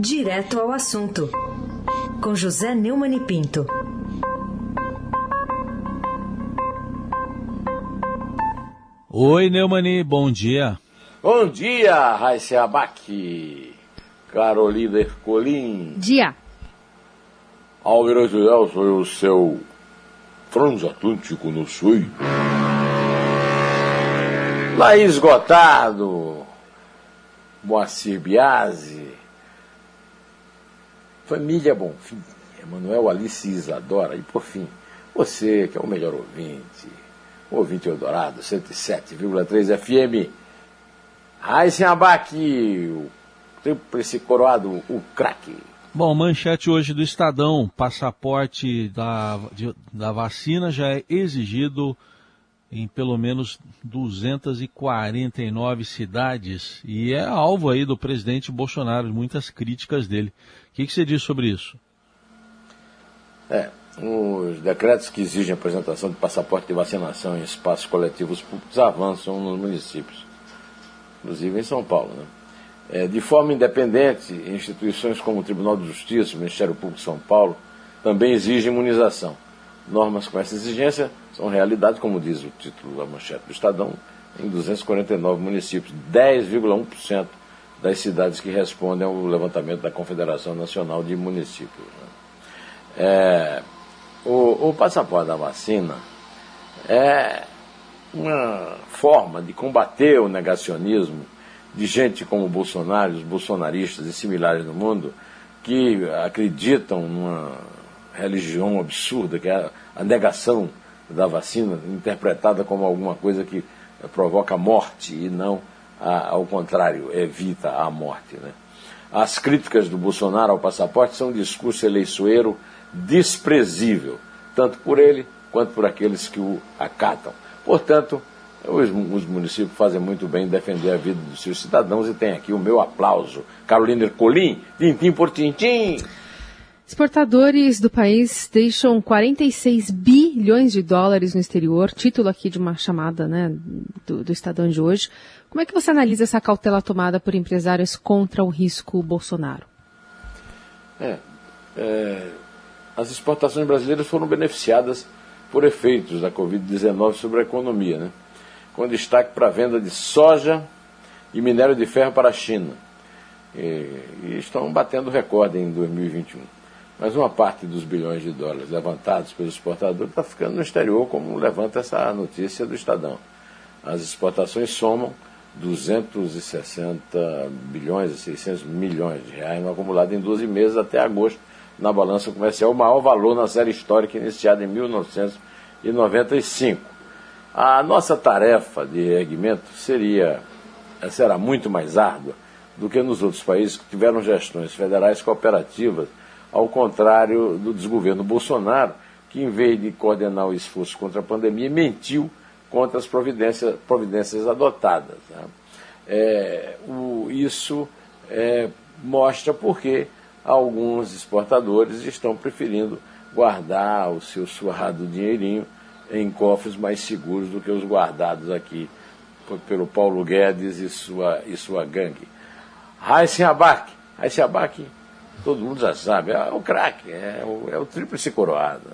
Direto ao assunto, com José Neumann e Pinto. Oi, Neumani, bom dia. Bom dia, Raíssa Abac, Carolina Ercolim. Dia. Almirante Nelson, o seu transatlântico no sul. Laís Gotado, Moacir Biasi, Família Bonfim, Emanuel Alice Isadora e, por fim, você que é o melhor ouvinte, o ouvinte Eldorado, 107,3 FM. Raíssen Abac, o tríplice coroado, o craque. Bom, manchete hoje do Estadão, passaporte da, de, da vacina já é exigido em pelo menos 249 cidades e é alvo aí do presidente Bolsonaro, muitas críticas dele. O que, que você diz sobre isso? É, os decretos que exigem apresentação de passaporte de vacinação em espaços coletivos públicos avançam nos municípios, inclusive em São Paulo. Né? É, de forma independente, instituições como o Tribunal de Justiça, o Ministério Público de São Paulo, também exigem imunização. Normas com essa exigência são realidade, como diz o título da manchete do Estadão, em 249 municípios, 10,1% das cidades que respondem ao levantamento da Confederação Nacional de Municípios. Né? É, o, o passaporte da vacina é uma forma de combater o negacionismo de gente como Bolsonaro, os bolsonaristas e similares no mundo, que acreditam numa religião absurda, que é a negação da vacina, interpretada como alguma coisa que provoca morte e não, a, ao contrário, evita a morte. Né? As críticas do Bolsonaro ao passaporte são um discurso eleiçoeiro desprezível, tanto por ele quanto por aqueles que o acatam. Portanto, os, os, municípios fazem muito bem em defender a vida dos seus cidadãos e tem aqui o meu aplauso. Carolina Ercolim, tintim por tintim. Exportadores do país deixam 46 bilhões de dólares no exterior, título aqui de uma chamada né, do, do Estadão de hoje. Como é que você analisa essa cautela tomada por empresários contra o risco Bolsonaro? É, é, as exportações brasileiras foram beneficiadas por efeitos da Covid-19 sobre a economia, né? com destaque para a venda de soja e minério de ferro para a China. E, e estão batendo recorde em 2021. Mas uma parte dos bilhões de dólares levantados pelos exportadores está ficando no exterior, como levanta essa notícia do Estadão. As exportações somam 260 bilhões e 600 milhões de reais no acumulado em 12 meses até agosto na balança comercial, o maior valor na série histórica iniciada em 1995. A nossa tarefa de erguimento seria, será muito mais árdua do que nos outros países que tiveram gestões federais cooperativas, ao contrário do desgoverno Bolsonaro, que em vez de coordenar o esforço contra a pandemia, mentiu contra as providências, providências adotadas. Né? É, o, isso é, mostra porque alguns exportadores estão preferindo guardar o seu suado dinheirinho em cofres mais seguros do que os guardados aqui pelo Paulo Guedes e sua, e sua gangue. Raíssen Abac, Raíssen Abac, todo mundo já sabe, é o craque, é o, é o tríplice coroado.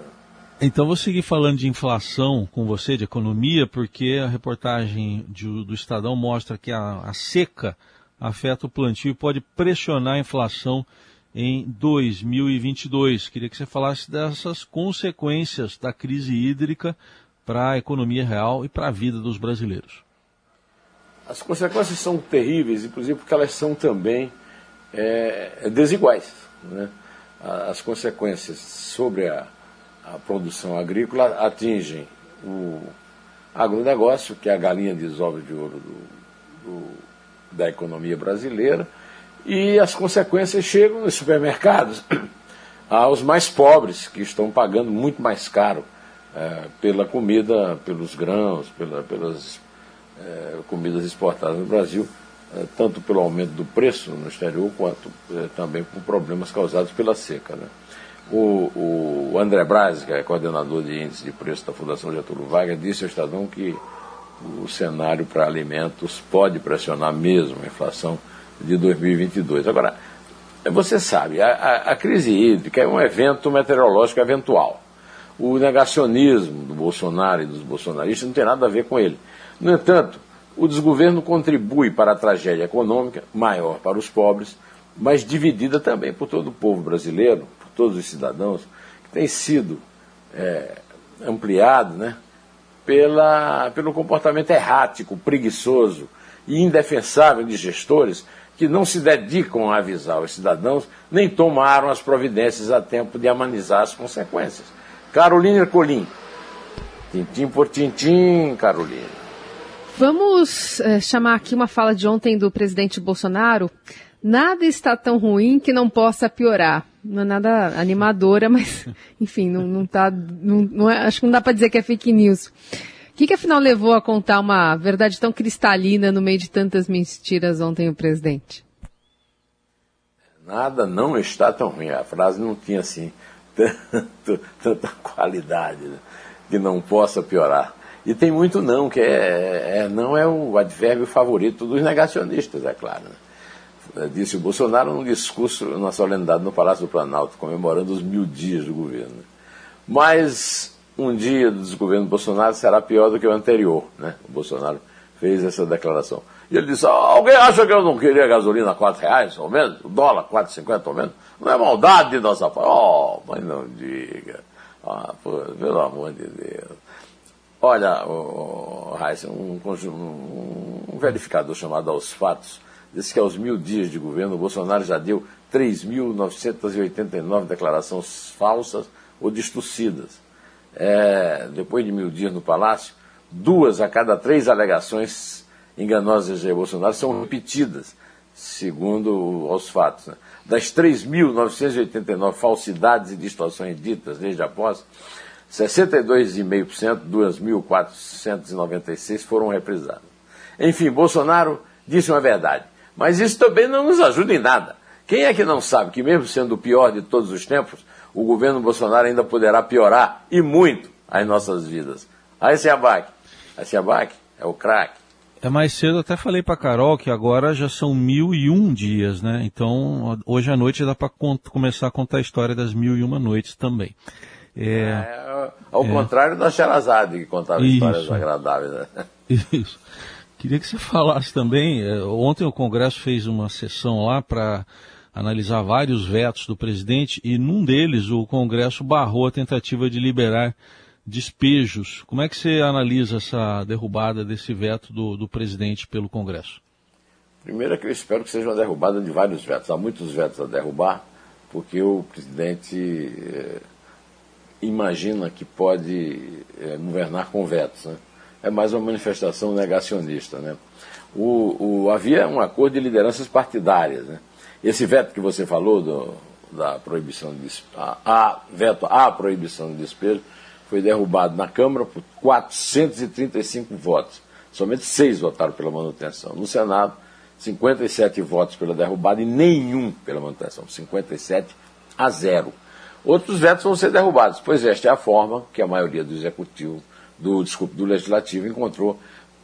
Então vou seguir falando de inflação com você, de economia, porque a reportagem de, do Estadão mostra que a, a seca afeta o plantio e pode pressionar a inflação em 2022. Queria que você falasse dessas consequências da crise hídrica para a economia real e para a vida dos brasileiros. As consequências são terríveis, inclusive porque elas são também é, desiguais. Né? As consequências sobre a, a produção agrícola atingem o agronegócio, que é a galinha de ovos de ouro do, do, da economia brasileira, e as consequências chegam nos supermercados aos mais pobres, que estão pagando muito mais caro é, pela comida, pelos grãos, pela, pelas é, comidas exportadas no Brasil, é, tanto pelo aumento do preço no exterior, quanto é, também por problemas causados pela seca. Né? O, o André Braz, que é coordenador de índice de preço da Fundação Getúlio Vargas, disse ao Estadão que o cenário para alimentos pode pressionar mesmo a inflação de 2022. Agora, você sabe, a, a, a crise hídrica é um evento meteorológico eventual. O negacionismo do Bolsonaro e dos bolsonaristas não tem nada a ver com ele. No entanto, o desgoverno contribui para a tragédia econômica, maior para os pobres, mas dividida também por todo o povo brasileiro, por todos os cidadãos, que tem sido é, ampliado né, pela, pelo comportamento errático, preguiçoso e indefensável de gestores que não se dedicam a avisar os cidadãos, nem tomaram as providências a tempo de amenizar as consequências. Carolina Ercolim. Tintim por tintim, Carolina. Vamos é, chamar aqui uma fala de ontem do presidente Bolsonaro. Nada está tão ruim que não possa piorar. Não é nada animadora, mas, enfim, não, não tá. Não, não é, acho que não dá para dizer que é fake news. O que, que afinal levou a contar uma verdade tão cristalina no meio de tantas mentiras ontem o presidente? Nada não está tão ruim. A frase não tinha assim tanto, tanta qualidade né? que não possa piorar. E tem muito não, que é, é, não é o advérbio favorito dos negacionistas, é claro. Né? Disse o Bolsonaro num discurso na solenidade no Palácio do Planalto, comemorando os mil dias do governo. Mas um dia do desgoverno Bolsonaro será pior do que o anterior. Né? O Bolsonaro fez essa declaração. E ele disse, ah, alguém acha que eu não queria gasolina a 4 reais, ao menos? O dólar 4,50 ao menos? Não é maldade de nossa parte. Oh, mas não diga. Ah, pô, pelo amor de Deus. Olha, o, um, um, verificador chamado Aos Fatos disse que aos mil dias de governo, o Bolsonaro já deu 3.989 declarações falsas ou distorcidas. É, depois de mil dias no Palácio, duas a cada três alegações enganosas de Bolsonaro são repetidas, segundo os fatos. Né? Das 3.989 falsidades e distorções ditas desde a posse, 62,5%, 2.496 foram reprisadas. Enfim, Bolsonaro disse uma verdade. Mas isso também não nos ajuda em nada. Quem é que não sabe que, mesmo sendo o pior de todos os tempos, o governo Bolsonaro ainda poderá piorar e muito as nossas vidas? Aí se abaque. Aí abaque é o craque. É mais cedo, até falei para Carol que agora já são mil e um dias, né? Então, hoje à noite dá para começar a contar a história das mil e uma noites também. É, é ao é. contrário da Sherazade, que contava Isso. histórias agradáveis. Né? Isso. Queria que você falasse também, é, ontem o Congresso fez uma sessão lá para analisar vários vetos do presidente e num deles o Congresso barrou a tentativa de liberar despejos. Como é que você analisa essa derrubada desse veto do, do presidente pelo Congresso? Primeiro é que eu espero que seja uma derrubada de vários vetos. Há muitos vetos a derrubar, porque o presidente imagina que pode é, governar com vetos. Né? É mais uma manifestação negacionista. Né? O, o, havia um acordo de lideranças partidárias. Né? Esse veto que você falou do, da proibição de a, a, veto à proibição de despejo foi derrubado na Câmara por 435 votos. Somente seis votaram pela manutenção. No Senado, 57 votos pela derrubada e nenhum pela manutenção. 57 a zero. Outros vetos vão ser derrubados, pois esta é a forma que a maioria do executivo, do, desculpe, do legislativo encontrou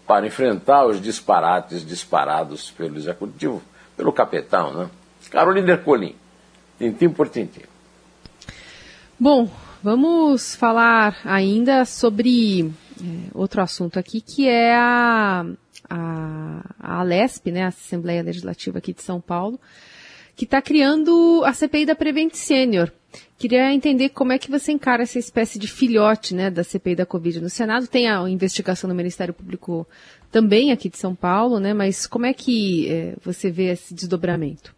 para enfrentar os disparates disparados pelo executivo, pelo capitão, né? Carolina Ercolim, tintim por tintim. Bom, vamos falar ainda sobre é, outro assunto aqui, que é a, a, a Alesp, né, a Assembleia Legislativa aqui de São Paulo, que está criando a CPI da Prevent Senior. Queria entender como é que você encara essa espécie de filhote né, da CPI da Covid no Senado. Tem a investigação do Ministério Público também aqui de São Paulo, né, mas como é que é, você vê esse desdobramento?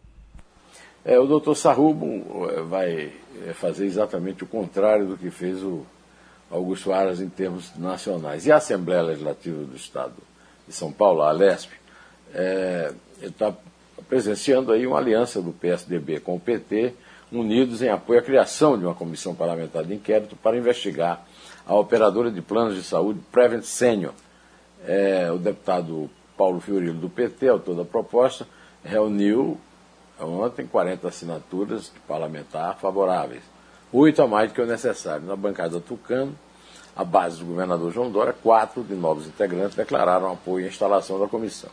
É, o doutor Sarrubo é, vai é, fazer exatamente o contrário do que fez o Augusto Aras em termos nacionais. E a Assembleia Legislativa do Estado de São Paulo, a Alesp, está é, presenciando aí uma aliança do PSDB com o PT unidos em apoio à criação de uma comissão parlamentar de inquérito para investigar a operadora de planos de saúde Prevent Senior. É, o deputado Paulo Fiorilo, do PT, autor da proposta, reuniu ontem 40 assinaturas de parlamentar favoráveis, oito a mais do que o necessário. Na bancada Tucano, a base do governador João Dória, quatro de novos integrantes declararam apoio à instalação da comissão.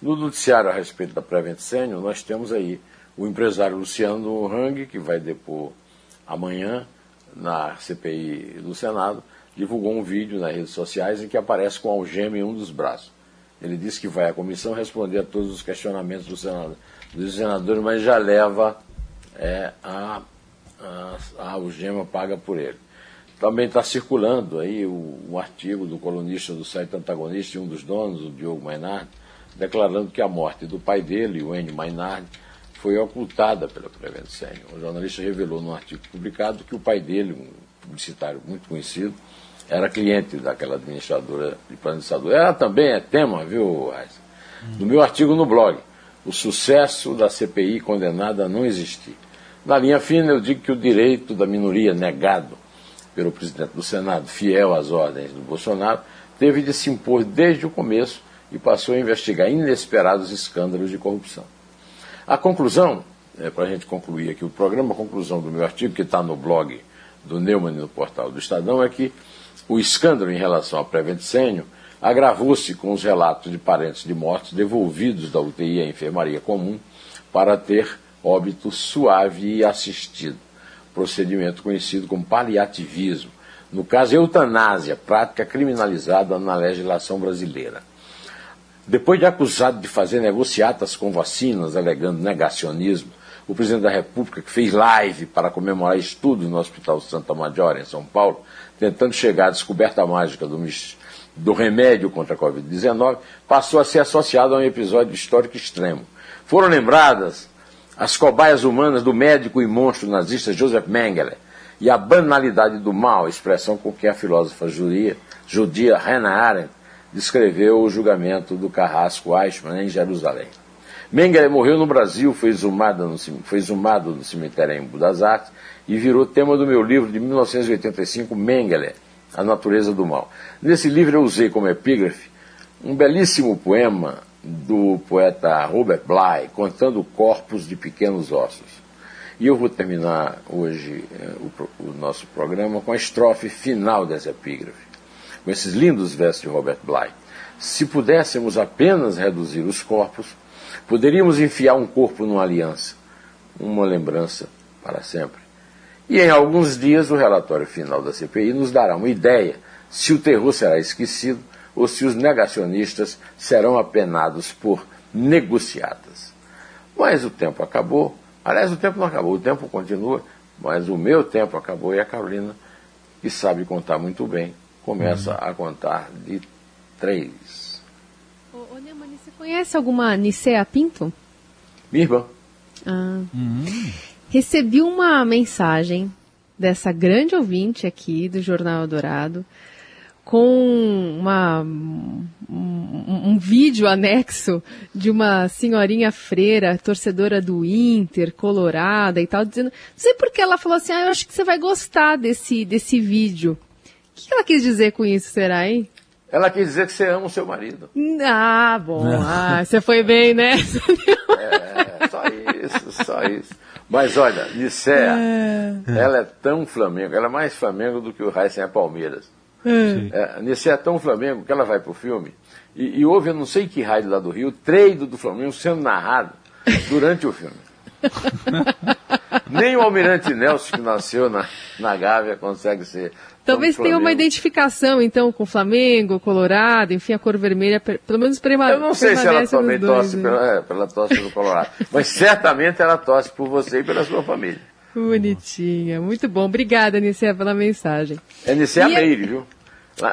No noticiário a respeito da Prevent Senior, nós temos aí O empresário Luciano Hang, que vai depor amanhã na CPI do Senado, divulgou um vídeo nas redes sociais em que aparece com algema em um dos braços. Ele disse que vai à comissão responder a todos os questionamentos do senador, dos senadores, mas já leva é, a, a, a algema paga por ele. Também está circulando aí o, um artigo do colunista do site antagonista e um dos donos, o Diogo Mainardi, declarando que a morte do pai dele, o Enio Mainardi, foi ocultada pela Senior. O jornalista revelou num artigo publicado que o pai dele, um publicitário muito conhecido, era cliente daquela administradora de saúde. Ela também é tema, viu, Raiz? No meu artigo no blog, o sucesso da CPI condenada a não existir. Na linha fina, eu digo que o direito da minoria negado pelo presidente do Senado, fiel às ordens do Bolsonaro, teve de se impor desde o começo e passou a investigar inesperados escândalos de corrupção. A conclusão, é, para a gente concluir aqui o programa, a conclusão do meu artigo, que está no blog do Neumann no portal do Estadão, é que o escândalo em relação ao Prevent Senior agravou-se com os relatos de parentes de mortos devolvidos da UTI à enfermaria comum para ter óbito suave e assistido, procedimento conhecido como paliativismo, no caso eutanásia, prática criminalizada na legislação brasileira. Depois de acusado de fazer negociatas com vacinas, alegando negacionismo, o presidente da República, que fez live para comemorar estudos no Hospital Santa Maggiore, em São Paulo, tentando chegar à descoberta mágica do, do remédio contra a Covid-19, passou a ser associado a um episódio histórico extremo. Foram lembradas as cobaias humanas do médico e monstro nazista Joseph Mengele e a banalidade do mal, expressão com que a filósofa judia, judia Hannah Arendt descreveu o julgamento do carrasco Eichmann em Jerusalém. Mengele morreu no Brasil, foi exumado no, foi exumado no cemitério em das Artes e virou tema do meu livro de 1985, Mengele, A Natureza do Mal. Nesse livro eu usei como epígrafe um belíssimo poema do poeta Robert Bly, contando corpos de pequenos ossos. E eu vou terminar hoje eh, o, o nosso programa com a estrofe final dessa epígrafe com esses lindos versos de Robert Bly. Se pudéssemos apenas reduzir os corpos, poderíamos enfiar um corpo numa aliança, uma lembrança para sempre. E em alguns dias o relatório final da CPI nos dará uma ideia se o terror será esquecido ou se os negacionistas serão apenados por negociadas. Mas o tempo acabou. Aliás, o tempo não acabou, o tempo continua, mas o meu tempo acabou e a Carolina, que sabe contar muito bem, começa uhum. a contar de três. Ô, ô Neumann, você conhece alguma Nicea Pinto? Minha irmã. Ah. Uhum. Recebi uma mensagem dessa grande ouvinte aqui do Jornal Dourado com uma, um, um, vídeo anexo de uma senhorinha freira, torcedora do Inter, colorada e tal, dizendo, não sei porque ela falou assim, ah, eu acho que você vai gostar desse, desse vídeo. O que ela quis dizer com isso, será, hein? Ela quis dizer que você ama o seu marido. Ah, bom. Ah, você foi bem, né? é, só isso, só isso. Mas olha, Nicéia, é. ela é tão Flamengo, ela é mais Flamengo do que o Heisen é Palmeiras. É. É, Nicéia é tão Flamengo que ela vai pro filme e, e houve, eu não sei que raio lá do Rio, treino do Flamengo sendo narrado durante o filme. Nem o Almirante Nelson, que nasceu na, na Gávea, consegue ser Talvez tenha uma identificação, então, com o Flamengo, Colorado, enfim, a cor vermelha, pelo menos permanece. Eu não sei se ela também torce né? pela, é, pela tosse do Colorado, mas certamente ela torce por você e pela sua família. Bonitinha, muito bom. Obrigada, Nicea, pela mensagem. É Nicea e Meire, viu?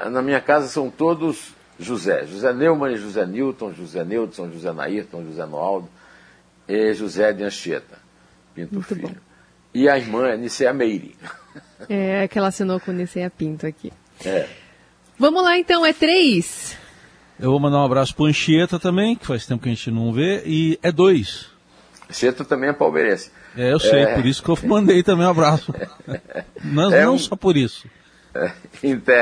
na minha casa são todos José. José Neumann, José Newton, José Newton, José Nairton, José Noaldo e José de Anchieta, Pinto muito Filho. Bom. E a irmã é Nicea Meire. É, que ela assinou com Niceia Pinto aqui. É. Vamos lá então, é três. Eu vou mandar um abraço pro Anchieta também, que faz tempo que a gente não vê, e é dois. Anchieta também é palmeirense. É, eu sei, é... por isso que eu mandei também um abraço. não, é não um... só por isso. É, então,